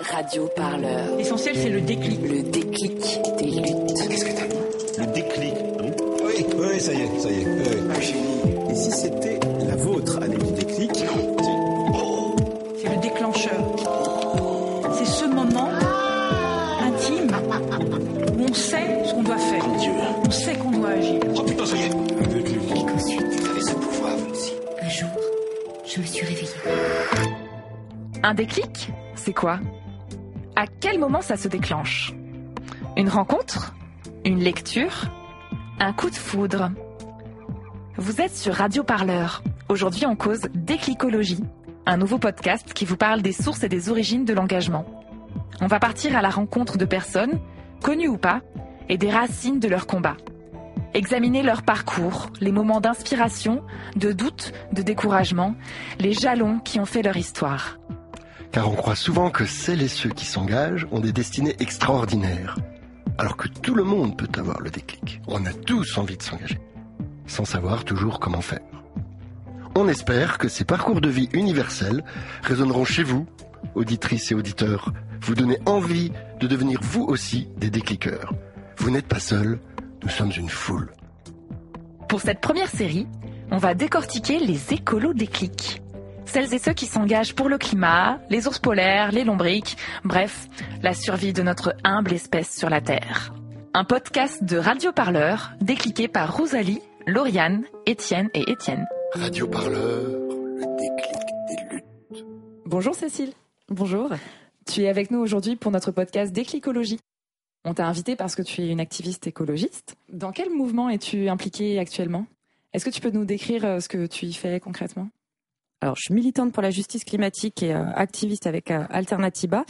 Radio Parleur. L'essentiel, c'est le déclic. Le déclic des luttes. Qu'est-ce que t'as dit Le déclic, oui Oui, oui, ça y est, ça y est. oui. Ah, génie. Et si c'était la vôtre, année du déclic C'est le déclencheur. C'est ce moment intime où on sait ce qu'on doit faire. Dieu. On sait qu'on doit agir. Oh putain, ça y est. Et qu'ensuite, Vous avez ce pouvoir, vous aussi. un jour, je me suis réveillée. Un déclic C'est quoi? Moment ça se déclenche? Une rencontre? Une lecture? Un coup de foudre? Vous êtes sur Radio Parleur. Aujourd'hui, on cause Déclicologie, un nouveau podcast qui vous parle des sources et des origines de l'engagement. On va partir à la rencontre de personnes, connues ou pas, et des racines de leur combat. Examiner leur parcours, les moments d'inspiration, de doute, de découragement, les jalons qui ont fait leur histoire. Car on croit souvent que celles et ceux qui s'engagent ont des destinées extraordinaires, alors que tout le monde peut avoir le déclic. On a tous envie de s'engager, sans savoir toujours comment faire. On espère que ces parcours de vie universels résonneront chez vous, auditrices et auditeurs, vous donner envie de devenir vous aussi des décliqueurs. Vous n'êtes pas seuls, nous sommes une foule. Pour cette première série, on va décortiquer les écolos déclics. Celles et ceux qui s'engagent pour le climat, les ours polaires, les lombriques, bref, la survie de notre humble espèce sur la Terre. Un podcast de Radio Parleur, décliqué par Rosalie, Lauriane, Étienne et Étienne. Radio Parleur, le déclic des luttes. Bonjour Cécile. Bonjour. Tu es avec nous aujourd'hui pour notre podcast Déclicologie. On t'a invité parce que tu es une activiste écologiste. Dans quel mouvement es-tu impliquée actuellement? Est-ce que tu peux nous décrire euh, ce que tu y fais concrètement? Alors, je suis militante pour la justice climatique et euh, activiste avec euh, Alternativa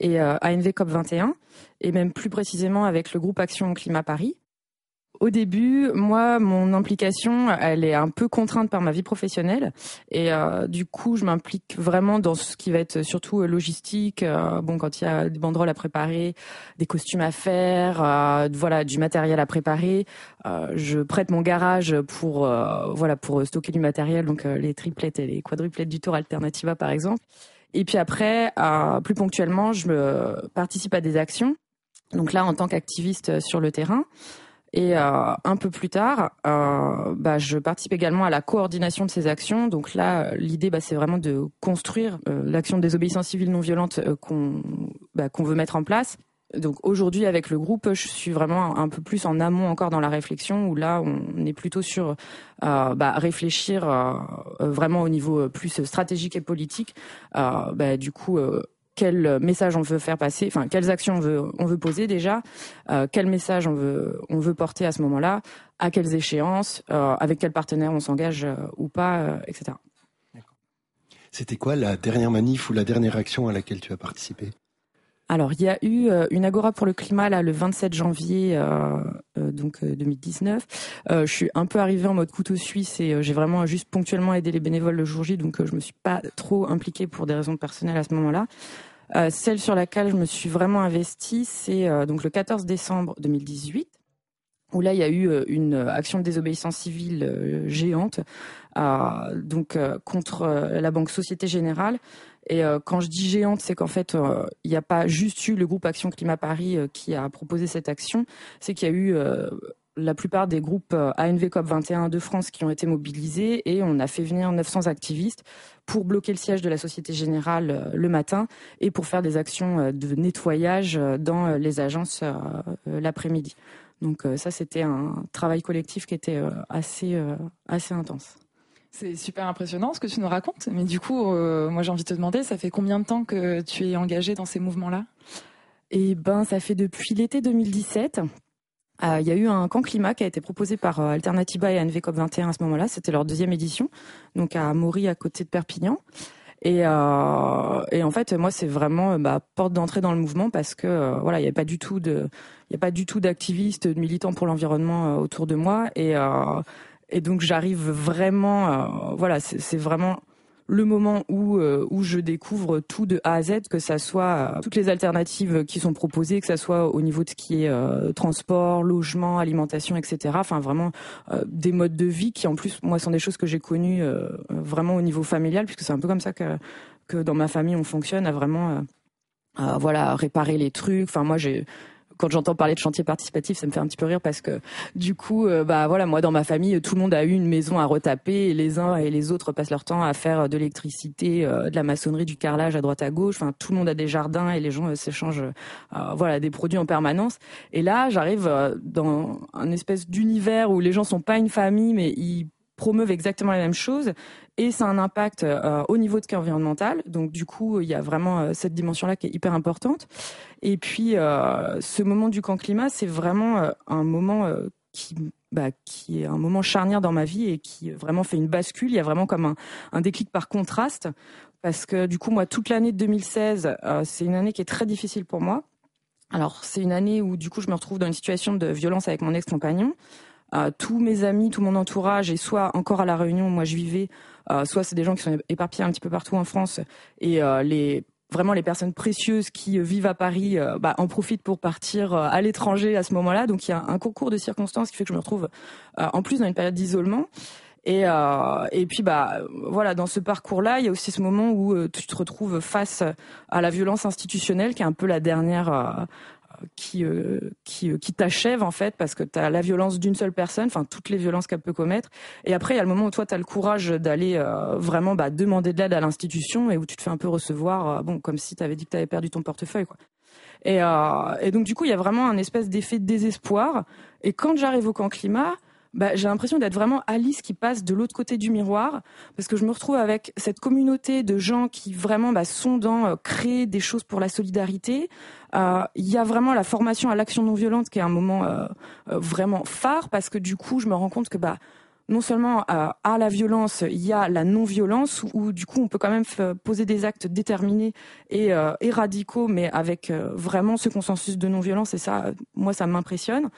et euh, ANV COP 21, et même plus précisément avec le groupe Action Climat Paris. Au début, moi, mon implication, elle est un peu contrainte par ma vie professionnelle, et euh, du coup, je m'implique vraiment dans ce qui va être surtout euh, logistique. euh, bon, quand il y a des banderoles à préparer, des costumes à faire, euh, voilà, du matériel à préparer, euh, je prête mon garage pour voilà pour stocker du matériel, donc les triplettes et les quadruplettes du Tour Alternativa par exemple. Et puis après, plus ponctuellement, je participe à des actions. Donc là, en tant qu'activiste sur le terrain. Et euh, un peu plus tard, euh, bah, je participe également à la coordination de ces actions. Donc là, l'idée, bah, c'est vraiment de construire euh, l'action de désobéissance civile non violente qu'on bah, qu'on veut mettre en place. Donc aujourd'hui, avec le groupe, je suis vraiment un peu plus en amont encore dans la réflexion, où là, on est plutôt sur bah, réfléchir vraiment au niveau plus stratégique et politique. Euh, bah, du coup, quel message on veut faire passer, enfin quelles actions on veut, on veut poser déjà, euh, quel message on veut, on veut porter à ce moment-là, à quelles échéances, euh, avec quel partenaire on s'engage euh, ou pas, euh, etc. C'était quoi la dernière manif ou la dernière action à laquelle tu as participé? Alors, il y a eu euh, une agora pour le climat là le 27 janvier euh, euh, donc euh, 2019. Euh, je suis un peu arrivée en mode couteau suisse et j'ai vraiment juste ponctuellement aidé les bénévoles le jour J, donc je me suis pas trop impliquée pour des raisons personnelles à ce moment-là. Celle sur laquelle je me suis vraiment investie, c'est donc le 14 décembre 2018 où là il y a eu une action de désobéissance civile géante contre la banque Société Générale et euh, quand je dis géante, c'est qu'en fait, euh, il n'y a pas juste eu le groupe Action Climat Paris euh, qui a proposé cette action, c'est qu'il y a eu la plupart des groupes ANV COP 21 de France qui ont été mobilisés et on a fait venir 900 activistes pour bloquer le siège de la Société Générale le matin et pour faire des actions de nettoyage dans les agences l'après-midi. Donc ça, c'était un travail collectif qui était assez, assez intense. C'est super impressionnant ce que tu nous racontes, mais du coup, euh, moi j'ai envie de te demander, ça fait combien de temps que tu es engagée dans ces mouvements-là? Et ben, ça fait depuis l'été 2017. Euh, Il y a eu un camp climat qui a été proposé par euh, Alternativa et ANV COP 21 à ce moment-là. C'était leur deuxième édition, donc à Maury, à côté de Perpignan. Et, euh, en fait, moi, c'est vraiment ma porte d'entrée dans le mouvement parce que voilà, il n'y a pas du tout de, il a pas du tout d'activistes, de militants pour l'environnement autour de moi. Et, et donc, j'arrive vraiment, voilà, c'est vraiment le moment où euh, où je découvre tout de A à Z, que ça soit euh, toutes les alternatives qui sont proposées, que ça soit au niveau de ce qui est euh, transport, logement, alimentation, etc. Enfin vraiment des modes de vie qui en plus moi sont des choses que j'ai connues vraiment au niveau familial, puisque c'est un peu comme ça que que dans ma famille on fonctionne à vraiment voilà, réparer les trucs. Enfin, moi, j'ai quand j'entends parler de chantier participatif, ça me fait un petit peu rire parce que du coup, euh, bah voilà, moi dans ma famille, tout le monde a eu une maison à retaper et les uns et les autres passent leur temps à faire de l'électricité, euh, de la maçonnerie, du carrelage à droite à gauche. Enfin, tout le monde a des jardins et les gens euh, s'échangent, voilà, des produits en permanence. Et là, j'arrive dans un espèce d'univers où les gens sont pas une famille, mais ils promeuvent exactement la même chose et ça a un impact euh, au niveau de cas environnemental. Donc du coup, il y a vraiment euh, cette dimension-là qui est hyper importante. Et puis, euh, ce moment du camp climat, c'est vraiment un moment qui, bah, qui est un moment charnière dans ma vie et qui vraiment fait une bascule. Il y a vraiment comme un, un déclic par contraste parce que du coup, moi, toute l'année de 2016, c'est une année qui est très difficile pour moi. Alors, c'est une année où du coup, je me retrouve dans une situation de violence avec mon ex-compagnon. Euh, tous mes amis, tout mon entourage, et soit encore à la Réunion, moi je vivais, euh, soit c'est des gens qui sont éparpillés un petit peu partout en France, et euh, les vraiment les personnes précieuses qui vivent à Paris bah, en profitent pour partir à l'étranger à ce moment-là. Donc il y a un concours de circonstances qui fait que je me retrouve en plus dans une période d'isolement. Et, et puis bah voilà, dans ce parcours-là, il y a aussi ce moment où tu te retrouves face à la violence institutionnelle, qui est un peu la dernière euh, qui, euh, qui t'achève en fait parce que tu as la violence d'une seule personne, enfin toutes les violences qu'elle peut commettre. Et après il y a le moment où toi tu as le courage d'aller euh, vraiment bah, demander de l'aide à l'institution et où tu te fais un peu recevoir bon comme si tu avais dit que tu avais perdu ton portefeuille quoi. Et, et donc du coup il y a vraiment un espèce d'effet de désespoir. Et quand j'arrive au camp climat, bah, j'ai l'impression d'être vraiment Alice qui passe de l'autre côté du miroir, parce que je me retrouve avec cette communauté de gens qui vraiment bah, sont dans euh, créer des choses pour la solidarité. Euh, il y a vraiment la formation à l'action non violente qui est un moment euh, vraiment phare, parce que du coup, je me rends compte que bah non seulement à la violence, il y a la non-violence, où, du coup on peut quand même poser des actes déterminés et, et radicaux, mais avec vraiment ce consensus de non-violence, et ça, moi, ça m'impressionne.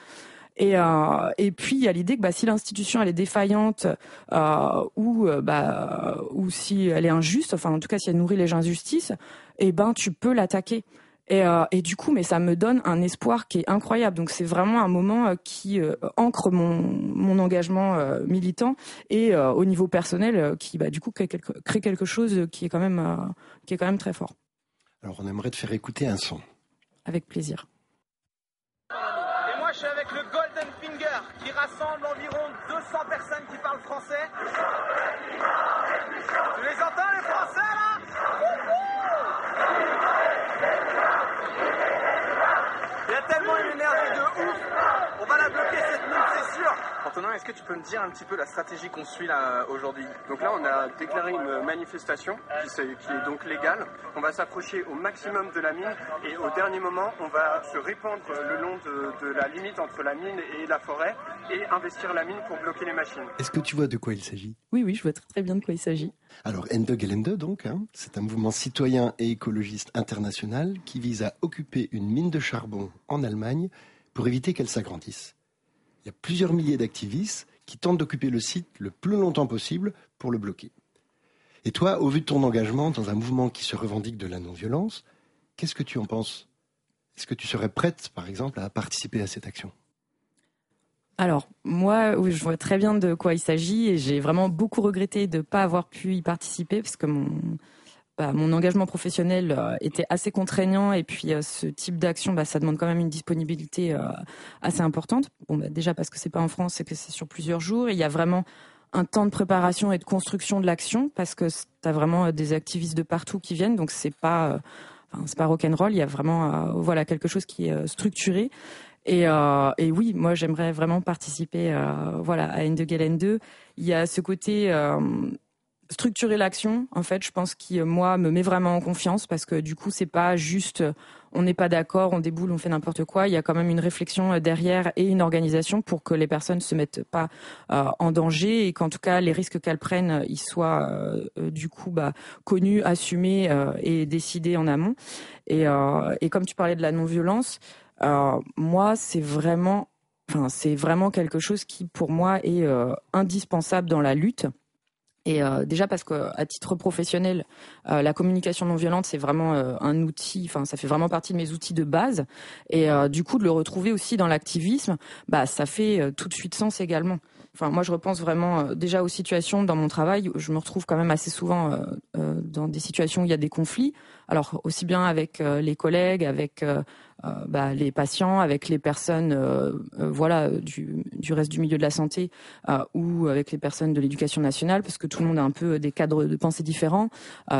Et, euh, et puis il y a l'idée que bah, si l'institution elle est défaillante euh, ou euh, bah, ou si elle est injuste, enfin en tout cas si elle nourrit les injustices, eh ben tu peux l'attaquer. Et, euh, et, du coup, mais ça me donne un espoir qui est incroyable. Donc c'est vraiment un moment qui euh, ancre mon, mon engagement militant et au niveau personnel qui, bah, du coup, crée quelque, crée quelque chose qui est quand même qui est quand même très fort. Alors on aimerait te faire écouter un son. Avec plaisir. Tu les entends, les Français, là? Il y a tellement une énergie de ouf. On va la bloquer cette. Antonin, est-ce que tu peux me dire un petit peu la stratégie qu'on suit là aujourd'hui? Donc là, on a déclaré une manifestation qui, est, qui est donc légale. On va s'approcher au maximum de la mine et au dernier moment, on va se répandre le long de, de la limite entre la mine et la forêt et investir la mine pour bloquer les machines. Est-ce que tu vois de quoi il s'agit? Oui, oui, je vois très, très bien de quoi il s'agit. Alors, Ende Gelände, donc, hein, c'est un mouvement citoyen et écologiste international qui vise à occuper une mine de charbon en Allemagne pour éviter qu'elle s'agrandisse. Il y a plusieurs milliers d'activistes qui tentent d'occuper le site le plus longtemps possible pour le bloquer. Et toi, au vu de ton engagement dans un mouvement qui se revendique de la non-violence, qu'est-ce que tu en penses? Est-ce que tu serais prête, par exemple, à participer à cette action? Alors, moi, je vois très bien de quoi il s'agit et j'ai vraiment beaucoup regretté de ne pas avoir pu y participer parce que mon, bah, mon engagement professionnel euh, était assez contraignant et puis euh, ce type d'action, bah, ça demande quand même une disponibilité euh, assez importante. Bon, bah, déjà parce que c'est pas en France et que c'est sur plusieurs jours. il y a vraiment un temps de préparation et de construction de l'action parce que tu as vraiment des activistes de partout qui viennent, donc c'est pas, enfin, c'est pas rock'n'roll. Il y a vraiment, voilà, quelque chose qui est structuré. Et, euh, et, oui, moi j'aimerais vraiment participer euh, voilà, à Endegelen 2. Il y a ce côté euh, structurer l'action, en fait, je pense qui moi me met vraiment en confiance parce que du coup c'est pas juste on n'est pas d'accord, on déboule, on fait n'importe quoi. Il y a quand même une réflexion derrière et une organisation pour que les personnes se mettent pas en danger et qu'en tout cas les risques qu'elles prennent ils soient du coup bah, connus, assumés et décidés en amont. Et, et comme tu parlais de la non-violence. Moi, c'est vraiment, enfin, c'est vraiment quelque chose qui, pour moi, est euh, indispensable dans la lutte. Et euh, déjà parce qu'à titre professionnel, euh, la communication non violente, c'est vraiment un outil, enfin ça fait vraiment partie de mes outils de base. Et du coup, de le retrouver aussi dans l'activisme, bah ça fait tout de suite sens également. Enfin, moi, je repense vraiment euh, déjà aux situations dans mon travail. Je me retrouve quand même assez souvent euh, euh, dans des situations où il y a des conflits. Alors, aussi bien avec les collègues, avec bah, les patients, avec les personnes, voilà, du, du, reste du milieu de la santé, ou avec les personnes de l'éducation nationale, parce que tout le monde a un peu des cadres de pensée différents,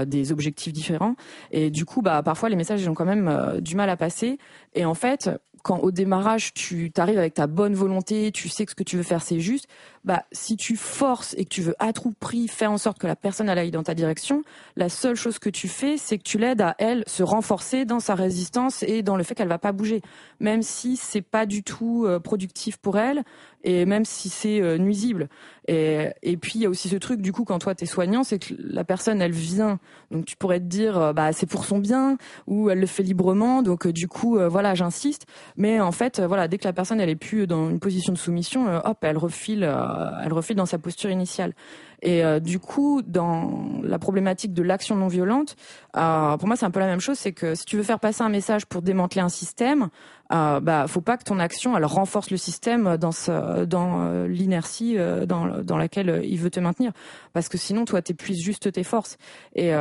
des objectifs différents. Et du coup, bah, parfois, les messages ils ont quand même du mal à passer. Et en fait, quand au démarrage tu t'arrives avec ta bonne volonté, tu sais que ce que tu veux faire c'est juste, bah si tu forces et que tu veux à tout prix faire en sorte que la personne aille dans ta direction, la seule chose que tu fais c'est que tu l'aides à elle se renforcer dans sa résistance et dans le fait qu'elle va pas bouger, même si c'est pas du tout euh, productif pour elle et même si c'est euh, nuisible. Et, puis il y a aussi ce truc du coup quand toi tu es soignant, c'est que la personne elle vient, donc tu pourrais te dire euh, bah c'est pour son bien ou elle le fait librement, donc du coup voilà j'insiste. Mais en fait, voilà, dès que la personne elle est plus dans une position de soumission, hop, elle refile, elle refile dans sa posture initiale. Et du coup, dans la problématique de l'action non violente, pour moi c'est un peu la même chose, c'est que si tu veux faire passer un message pour démanteler un système, euh, bah faut pas que ton action elle renforce le système dans ce, dans l'inertie dans, dans laquelle il veut te maintenir, parce que sinon toi t'épuises juste tes forces. Et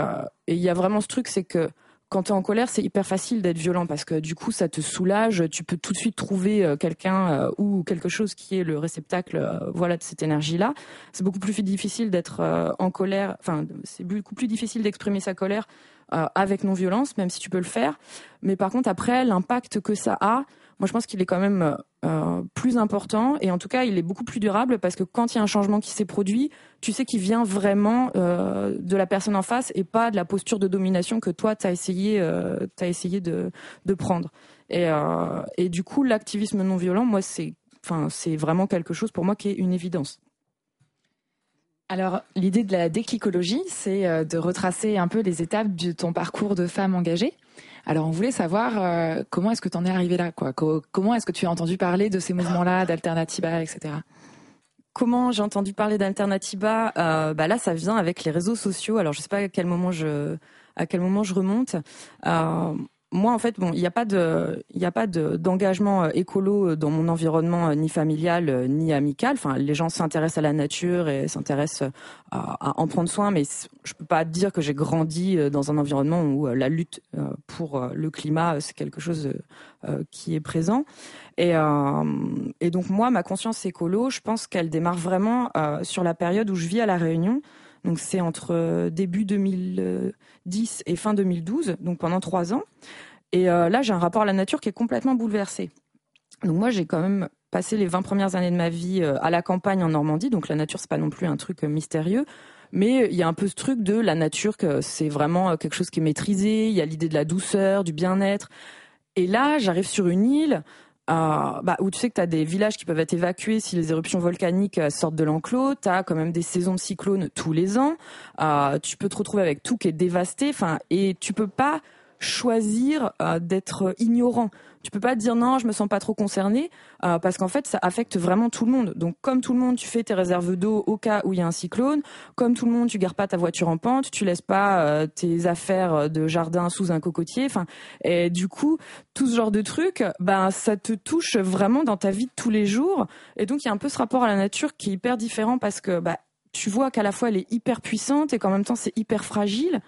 il y a vraiment ce truc, c'est que quand tu es en colère, c'est hyper facile d'être violent parce que du coup, ça te soulage. Tu peux tout de suite trouver euh, quelqu'un euh, ou quelque chose qui est le réceptacle, euh, voilà, de cette énergie-là. C'est beaucoup plus difficile d'être en colère. Enfin, c'est beaucoup plus difficile d'exprimer sa colère avec non-violence, même si tu peux le faire. Mais par contre, après, l'impact que ça a, moi je pense qu'il est quand même euh, plus important et en tout cas il est beaucoup plus durable parce que quand il y a un changement qui s'est produit, tu sais qu'il vient vraiment euh, de la personne en face et pas de la posture de domination que toi tu as essayé, euh, as essayé de, de prendre. Et, euh, et du coup l'activisme non violent, moi c'est enfin, c'est vraiment quelque chose pour moi qui est une évidence. Alors, l'idée de la déclicologie, c'est euh, de retracer un peu les étapes de ton parcours de femme engagée. Alors, on voulait savoir euh, comment est-ce que tu en es arrivé là, quoi? Comment est-ce que tu as entendu parler de ces mouvements-là, d'Alternativa, etc. Comment j'ai entendu parler d'Alternativa euh, Bah là, ça vient avec les réseaux sociaux. Alors, je sais pas à quel moment je à quel moment je remonte. Euh, moi, en fait, bon, il n'y a pas d'engagement euh, écolo euh, dans mon environnement euh, ni familial ni amical. Enfin, les gens s'intéressent à la nature et s'intéressent à, en prendre soin, mais je peux pas dire que j'ai grandi dans un environnement où la lutte pour le climat c'est quelque chose qui est présent. Et, et donc moi, ma conscience écolo, je pense qu'elle démarre vraiment sur la période où je vis à la Réunion. Donc c'est entre début 2010 et fin 2012, donc pendant trois ans. Et euh, là, j'ai un rapport à la nature qui est complètement bouleversé. Donc moi, j'ai quand même passé les 20 premières années de ma vie euh, à la campagne en Normandie, donc la nature, c'est pas non plus un truc euh, mystérieux. Mais il y a un peu ce truc de la nature que c'est vraiment quelque chose qui est maîtrisé. Il y a l'idée de la douceur, du bien-être. Et là, j'arrive sur une île bah, où tu sais que tu as des villages qui peuvent être évacués si les éruptions volcaniques sortent de l'enclos. Tu as quand même des saisons de cyclones tous les ans. tu peux te retrouver avec tout qui est dévasté. Enfin, et tu peux pas choisir euh, d'être ignorant. Tu peux pas dire non, je me sens pas trop concerné euh, parce qu'en fait ça affecte vraiment tout le monde. Donc comme tout le monde, tu fais tes réserves d'eau au cas où il y a un cyclone. Comme tout le monde, tu gardes pas ta voiture en pente, tu laisses pas euh, tes affaires de jardin sous un cocotier. Enfin, et du coup, tout ce genre de trucs, ben ça te touche vraiment dans ta vie de tous les jours. Et donc il y a un peu ce rapport à la nature qui est hyper différent parce que bah tu vois qu'à la fois elle est hyper puissante et qu'en même temps c'est hyper fragile.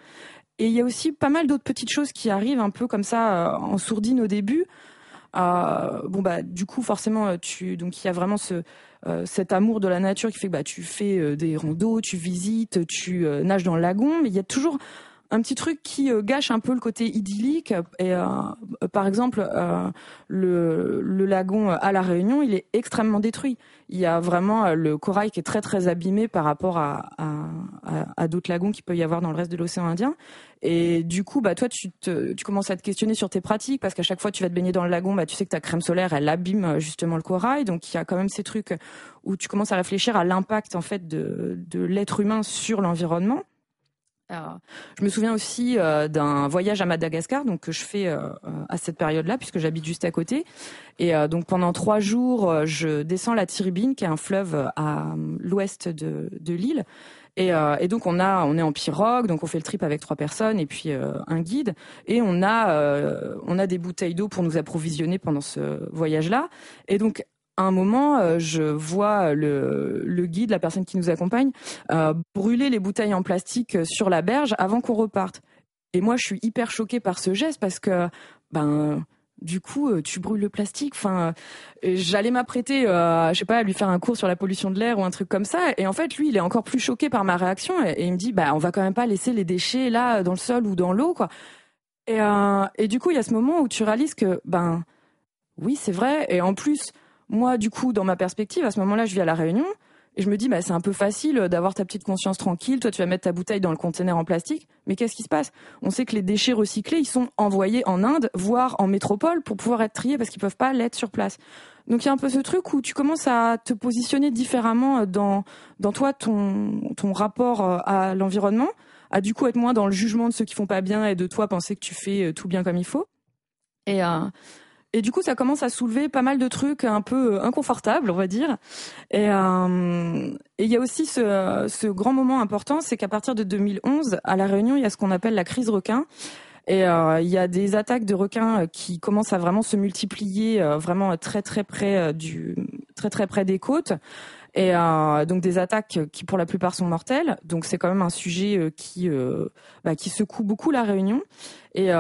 Et il y a aussi pas mal d'autres petites choses qui arrivent un peu comme ça euh, en sourdine au début. Euh, bon bah du coup forcément euh, tu donc il y a vraiment ce cet amour de la nature qui fait que bah tu fais des randos, tu visites, tu nages dans le lagon, mais il y a toujours un petit truc qui gâche un peu le côté idyllique. Et par exemple, le, le lagon à la Réunion, il est extrêmement détruit il y a vraiment euh, le corail qui est très très abîmé par rapport à, d'autres lagons qu'il peut y avoir dans le reste de l'océan Indien. Et du coup, bah toi, tu, te, tu commences à te questionner sur tes pratiques parce qu'à chaque fois que tu vas te baigner dans le lagon, bah tu sais que ta crème solaire, elle abîme euh, justement le corail. Donc il y a quand même ces trucs où tu commences à réfléchir à l'impact en fait de, de l'être humain sur l'environnement. Je me souviens aussi euh, d'un voyage à Madagascar, donc que je fais à cette période-là, puisque j'habite juste à côté. Et euh, donc pendant trois jours, euh, je descends la Tiribine, qui est un fleuve à l'ouest de, de l'île. Et, euh, et, donc on a, on est en pirogue, donc on fait le trip avec trois personnes et puis un guide, et on a, on a des bouteilles d'eau pour nous approvisionner pendant ce voyage-là. Et donc à un moment, euh, je vois le, guide, la personne qui nous accompagne, euh, brûler les bouteilles en plastique sur la berge avant qu'on reparte. Et moi, je suis hyper choquée par ce geste parce que, ben, du coup, euh, tu brûles le plastique. Enfin, j'allais m'apprêter, euh, je sais pas, à lui faire un cours sur la pollution de l'air ou un truc comme ça. Et en fait, lui, il est encore plus choqué par ma réaction et, il me dit, bah, on va quand même pas laisser les déchets là dans le sol ou dans l'eau, quoi. Et, euh, et du coup, il y a ce moment où tu réalises que, ben, oui, c'est vrai. Et en plus, moi, du coup, dans ma perspective, à ce moment-là, je vis à la Réunion. Et je me dis, bah, c'est un peu facile d'avoir ta petite conscience tranquille. Toi, tu vas mettre ta bouteille dans le conteneur en plastique. Mais qu'est-ce qui se passe? On sait que les déchets recyclés, ils sont envoyés en Inde, voire en métropole, pour pouvoir être triés parce qu'ils peuvent pas l'être sur place. Donc il y a un peu ce truc où tu commences à te positionner différemment dans dans toi ton ton rapport euh, à l'environnement, à du coup être moins dans le jugement de ceux qui font pas bien et de toi penser que tu fais euh, tout bien comme il faut. Et euh, et du coup, ça commence à soulever pas mal de trucs un peu euh, inconfortables, on va dire. Et euh, il y a aussi ce, ce grand moment important, c'est qu'à partir de 2011, à La Réunion, il y a ce qu'on appelle la crise requin. Et euh, il y a des attaques de requins qui commencent à vraiment se multiplier, vraiment très très près du, très très près des côtes. Et euh, donc des attaques qui pour la plupart sont mortelles. Donc c'est quand même un sujet qui bah, qui secoue beaucoup la Réunion et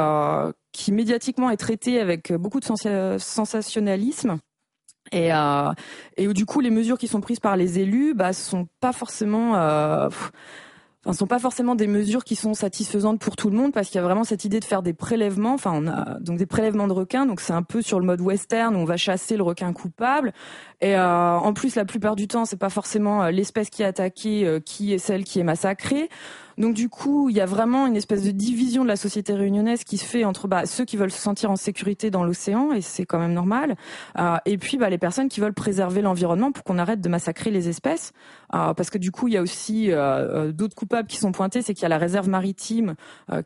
qui médiatiquement est traité avec beaucoup de sensationnalisme. Et, euh, et où du coup les mesures qui sont prises par les élus bah sont pas forcément euh, enfin sont pas forcément des mesures qui sont satisfaisantes pour tout le monde parce qu'il y a vraiment cette idée de faire des prélèvements. Enfin on a donc des prélèvements de requins. Donc c'est un peu sur le mode western où on va chasser le requin coupable. Et euh, en plus la plupart du temps c'est pas forcément euh, l'espèce qui est attaquée euh, qui est celle qui est massacrée donc du coup, il y a vraiment une espèce de division de la société réunionnaise qui se fait entre bah, ceux qui veulent se sentir en sécurité dans l'océan, et c'est quand même normal, euh, et puis bah, les personnes qui veulent préserver l'environnement pour qu'on arrête de massacrer les espèces. Euh, parce que du coup, il y a aussi euh, d'autres coupables qui sont pointés, c'est qu'il y a la réserve maritime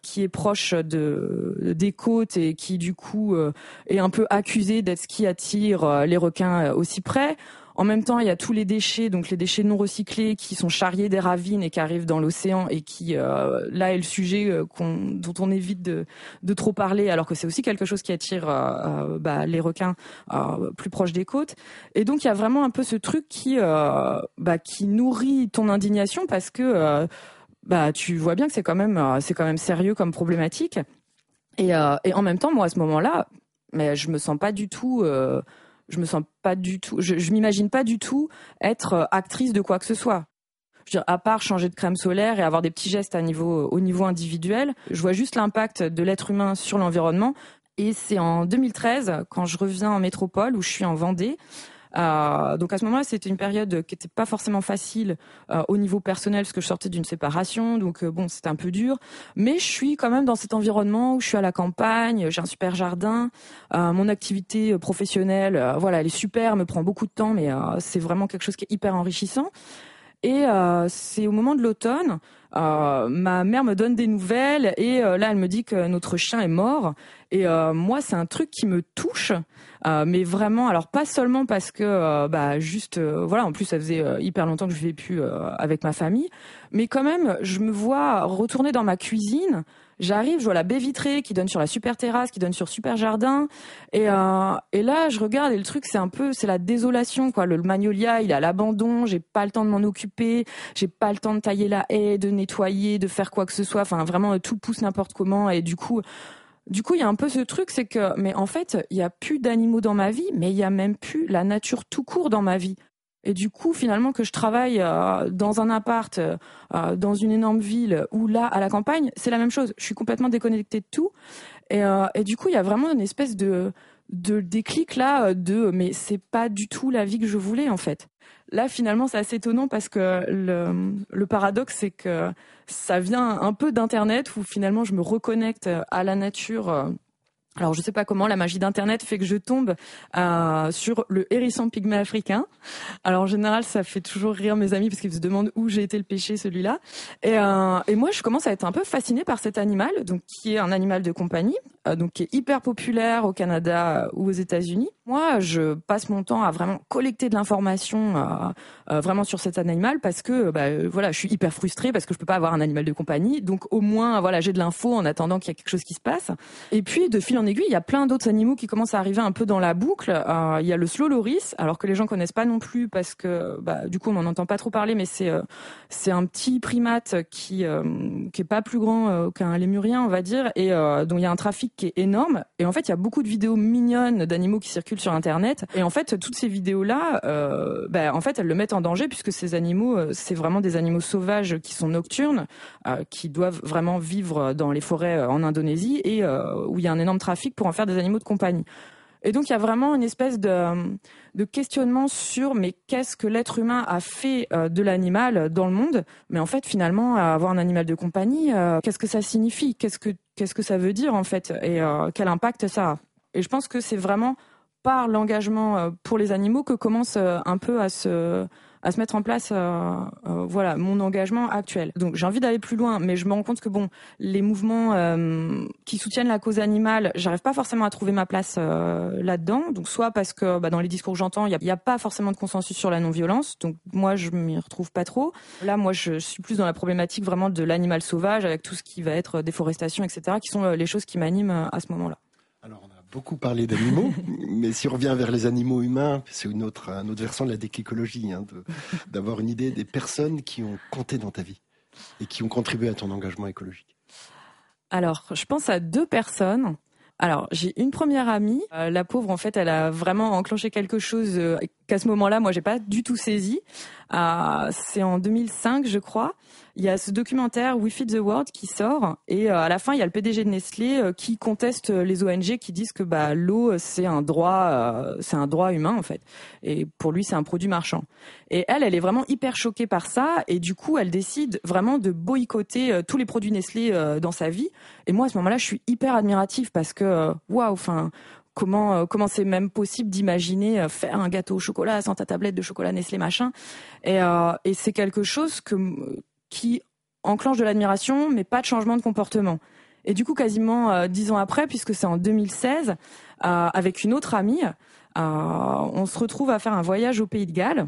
qui est proche de, des côtes et qui du coup est un peu accusée d'être ce qui attire les requins aussi près. En même temps, il y a tous les déchets, donc les déchets non recyclés qui sont charriés des ravines et qui arrivent dans l'océan et qui, euh, là, est le sujet euh, dont on évite de, trop parler, alors que c'est aussi quelque chose qui attire euh, bah, les requins plus proches des côtes. Et donc, il y a vraiment un peu ce truc qui, bah, qui nourrit ton indignation parce que bah, tu vois bien que c'est quand même, sérieux comme problématique. Et, et en même temps, moi, à ce moment-là, mais je me sens pas du tout je me sens pas du tout, je, m'imagine pas du tout être euh, actrice de quoi que ce soit. À part changer de crème solaire et avoir des petits gestes au niveau individuel, je vois juste l'impact de l'être humain sur l'environnement. Et c'est en 2013, quand je reviens en métropole, où je suis en Vendée, euh, donc à ce moment-là, c'était une période qui n'était pas forcément facile euh, au niveau personnel parce que je sortais d'une séparation, donc euh, bon, c'était un peu dur. Mais je suis quand même dans cet environnement où je suis à la campagne, j'ai un super jardin, mon activité professionnelle, voilà, elle est super, me prend beaucoup de temps, mais c'est vraiment quelque chose qui est hyper enrichissant. Et c'est au moment de l'automne, ma mère me donne des nouvelles et là elle me dit que notre chien est mort. Et moi c'est un truc qui me touche euh, mais vraiment, alors pas seulement parce que, euh, bah, juste, euh, voilà, en plus ça faisait hyper longtemps que je vivais plus avec ma famille, mais quand même, je me vois retourner dans ma cuisine. J'arrive, je vois la baie vitrée qui donne sur la super terrasse, qui donne sur super jardin, et, et là je regarde et le truc c'est un peu, c'est la désolation quoi. Le, magnolia il est à l'abandon, j'ai pas le temps de m'en occuper, j'ai pas le temps de tailler la haie, de nettoyer, de faire quoi que ce soit. Enfin vraiment tout pousse n'importe comment et du coup du coup, il y a un peu ce truc, c'est que, mais en fait, il y a plus d'animaux dans ma vie, mais il y a même plus la nature tout court dans ma vie. Et du coup, finalement, que je travaille euh, dans un appart, euh, dans une énorme ville, ou là, à la campagne, c'est la même chose. Je suis complètement déconnectée de tout. Et, euh, et du coup, il y a vraiment une espèce de, de déclic là, de, mais c'est pas du tout la vie que je voulais, en fait. Là, finalement, c'est assez étonnant parce que le, le paradoxe, c'est que ça vient un peu d'Internet où finalement je me reconnecte à la nature. Alors je sais pas comment la magie d'Internet fait que je tombe euh, sur le hérisson pygmée africain. Alors en général ça fait toujours rire mes amis parce qu'ils se demandent où j'ai été le pêcher celui-là. Et, euh, et moi je commence à être un peu fascinée par cet animal, donc qui est un animal de compagnie. euh, donc qui est hyper populaire au Canada ou aux États-Unis. Moi, je passe mon temps à vraiment collecter de l'information euh, vraiment sur cet animal parce que bah, voilà, je suis hyper frustrée parce que je peux pas avoir un animal de compagnie. Donc au moins voilà, j'ai de l'info en attendant qu'il y a quelque chose qui se passe. Et puis de fil en aiguille, il y a plein d'autres animaux qui commencent à arriver un peu dans la boucle. il y a le slow loris, alors que les gens connaissent pas non plus parce que bah, du coup on n'en entend pas trop parler, mais c'est c'est un petit primate qui qui est pas plus grand qu'un lémurien, on va dire, et dont il y a un trafic qui est énorme. Et en fait, il y a beaucoup de vidéos mignonnes d'animaux qui circulent sur Internet. Et en fait, toutes ces vidéos-là, euh, bah, en fait, elles le mettent en danger puisque ces animaux, euh, c'est vraiment des animaux sauvages qui sont nocturnes, euh, qui doivent vraiment vivre dans les forêts en Indonésie et où il y a un énorme pour en faire des animaux de compagnie. Et donc il y a vraiment une espèce de, de questionnement sur mais qu'est-ce que l'être humain a fait de l'animal dans le monde? Mais en fait finalement avoir un animal de compagnie, qu'est-ce que ça signifie? Qu'est-ce que qu'est-ce que ça veut dire en fait? Et quel impact ça a? Et je pense que c'est vraiment par l'engagement euh, pour les animaux que commence euh, un peu à se à se mettre en place euh, voilà mon engagement actuel. Donc j'ai envie d'aller plus loin, mais je me rends compte que bon les mouvements qui soutiennent la cause animale, j'arrive pas forcément à trouver ma place là-dedans. Donc soit parce que bah, dans les discours que j'entends, il n'y a, a, pas forcément de consensus sur la non-violence. Donc moi je m'y retrouve pas trop. Là moi je suis plus dans la problématique vraiment de l'animal sauvage avec tout ce qui va être déforestation, etc. qui sont les choses qui m'animent à ce moment-là. Alors beaucoup parlé d'animaux, mais si on revient vers les animaux humains, c'est une autre, un autre versant de la déclicologie, hein, d'avoir une idée des personnes qui ont compté dans ta vie et qui ont contribué à ton engagement écologique. Alors, je pense à deux personnes. Alors, j'ai une première amie. Euh, la pauvre, en fait, elle a vraiment enclenché quelque chose euh, qu'à ce moment-là, moi, j'ai pas du tout saisi. Euh, c'est en 2005, je crois. Il y a ce documentaire We Feed the World qui sort et euh, à la fin il y a le PDG de Nestlé euh, qui conteste les ONG qui disent que bah l'eau c'est un droit c'est un droit humain en fait. Et pour lui c'est un produit marchand. Et elle elle est vraiment hyper choquée par ça et du coup elle décide vraiment de boycotter tous les produits Nestlé dans sa vie. Et moi à ce moment-là je suis hyper admirative parce que waouh enfin comment euh, comment c'est même possible d'imaginer euh, faire un gâteau au chocolat sans ta tablette de chocolat Nestlé machin. Euh, et c'est quelque chose que qui enclenche de l'admiration mais pas de changement de comportement et du coup quasiment dix ans après puisque c'est en 2016 avec une autre amie on se retrouve à faire un voyage au Pays de Galles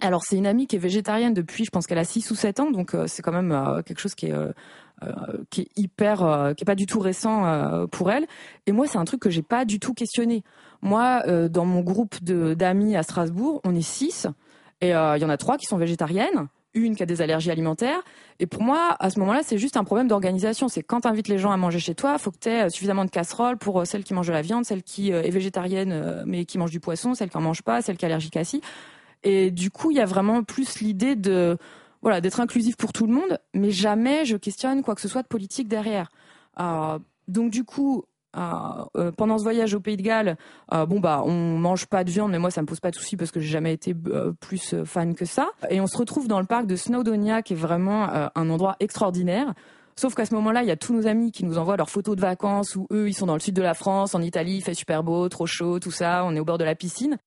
alors c'est une amie qui est végétarienne depuis, je pense qu'elle a 6 ou 7 ans, donc c'est quand même quelque chose qui est euh, qui hyper, euh, qui est pas du tout récent euh, pour elle. Et moi, c'est un truc que j'ai pas du tout questionné. Moi, dans mon groupe d'amis à Strasbourg, on est six, et il y en a trois qui sont végétariennes une qui a des allergies alimentaires. Et pour moi, à ce moment-là, c'est juste un problème d'organisation. C'est quand tu invites les gens à manger chez toi, faut que tu aies suffisamment de casseroles pour celle qui mange de la viande, celle qui est végétarienne mais qui mange du poisson, celle qui en mange pas, celle qui est allergique à ci. Et du coup, il y a vraiment plus l'idée de voilà, d'être inclusif pour tout le monde, mais jamais je questionne quoi que ce soit de politique derrière. Euh, donc du coup, euh, euh, pendant ce voyage au Pays de Galles, bon bah on mange pas de viande, mais moi ça me pose pas de souci parce que j'ai jamais été plus fan que ça. Et on se retrouve dans le parc de Snowdonia, qui est vraiment un endroit extraordinaire. Sauf qu'à ce moment-là, il y a tous nos amis qui nous envoient leurs photos de vacances où eux, ils sont dans le sud de la France, en Italie, il fait super beau, trop chaud, tout ça, on est au bord de la piscine.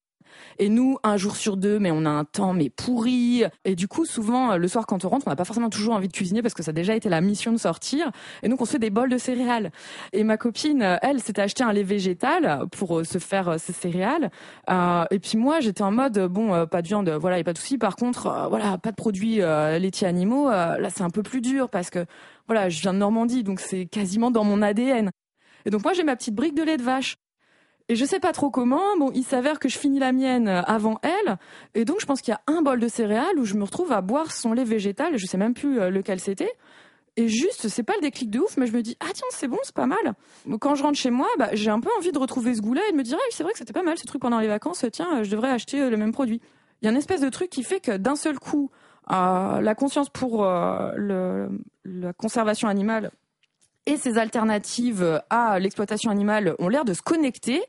Et nous, un jour sur deux, mais on a un temps mais pourri. Et du coup, souvent, le soir quand on rentre, on n'a pas forcément toujours envie de cuisiner parce que ça a déjà été la mission de sortir. Et donc, on se fait des bols de céréales. Et ma copine, elle, s'était acheté un lait végétal pour euh, se faire euh, ses céréales. Euh, et puis moi, j'étais en mode bon, pas de viande, voilà, a pas de souci. Par contre, voilà, pas de produits laitiers animaux. là, c'est un peu plus dur parce que voilà, je viens de Normandie, donc c'est quasiment dans mon ADN. Et donc moi, j'ai ma petite brique de lait de vache. Et je sais pas trop comment. Bon, il s'avère que je finis la mienne avant elle, et donc je pense qu'il y a un bol de céréales où je me retrouve à boire son lait végétal. Je sais même plus euh, lequel c'était. Et juste, c'est pas le déclic de ouf, mais je me dis ah tiens c'est bon, c'est pas mal. Quand je rentre chez moi, bah, j'ai un peu envie de retrouver ce goût-là et de me dire ah, c'est vrai que c'était pas mal ce truc pendant les vacances. Tiens, je devrais acheter euh, le même produit. Il y a une espèce de truc qui fait que d'un seul coup, euh, la conscience pour le, la conservation animale et ces alternatives à l'exploitation animale ont l'air de se connecter.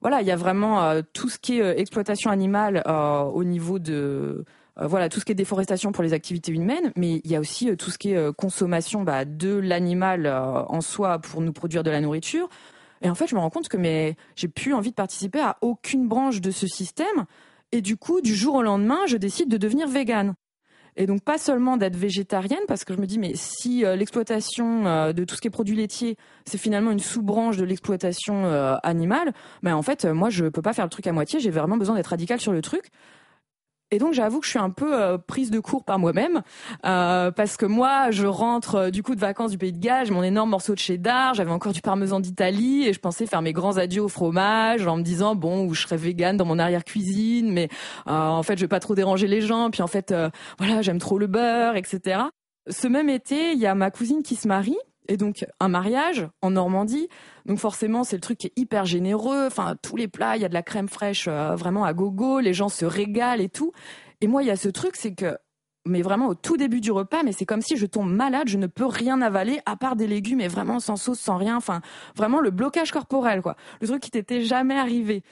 Voilà, il y a vraiment euh, tout ce qui est euh, exploitation animale euh, au niveau de voilà tout ce qui est déforestation pour les activités humaines, mais il y a aussi tout ce qui est consommation bah, de l'animal en soi pour nous produire de la nourriture. Et en fait, je me rends compte que mais j'ai plus envie de participer à aucune branche de ce système. Et du coup, du jour au lendemain, je décide de devenir végane. Et donc pas seulement d'être végétarienne, parce que je me dis, mais si euh, l'exploitation euh, de tout ce qui est produit laitier, c'est finalement une sous-branche de l'exploitation euh, animale, ben en fait, moi, je peux pas faire le truc à moitié, j'ai vraiment besoin d'être radicale sur le truc. Et donc j'avoue que je suis un peu euh, prise de court par moi-même euh, parce que moi je rentre euh, du coup de vacances du Pays de Galles, mon énorme morceau de cheddar, j'avais encore du parmesan d'Italie et je pensais faire mes grands adieux au fromage en me disant bon où je serais végane dans mon arrière cuisine mais en fait je vais pas trop déranger les gens puis en fait voilà j'aime trop le beurre etc. Ce même été il y a ma cousine qui se marie et donc un mariage en Normandie. Donc forcément, c'est le truc qui est hyper généreux. Enfin, tous les plats, il y a de la crème fraîche euh, vraiment à gogo. Les gens se régalent et tout. Et moi, il y a ce truc, c'est que mais vraiment au tout début du repas, mais c'est comme si je tombe malade, je ne peux rien avaler à part des légumes et vraiment sans sauce, sans rien, enfin vraiment le blocage corporel quoi. Le truc qui t'était jamais arrivé.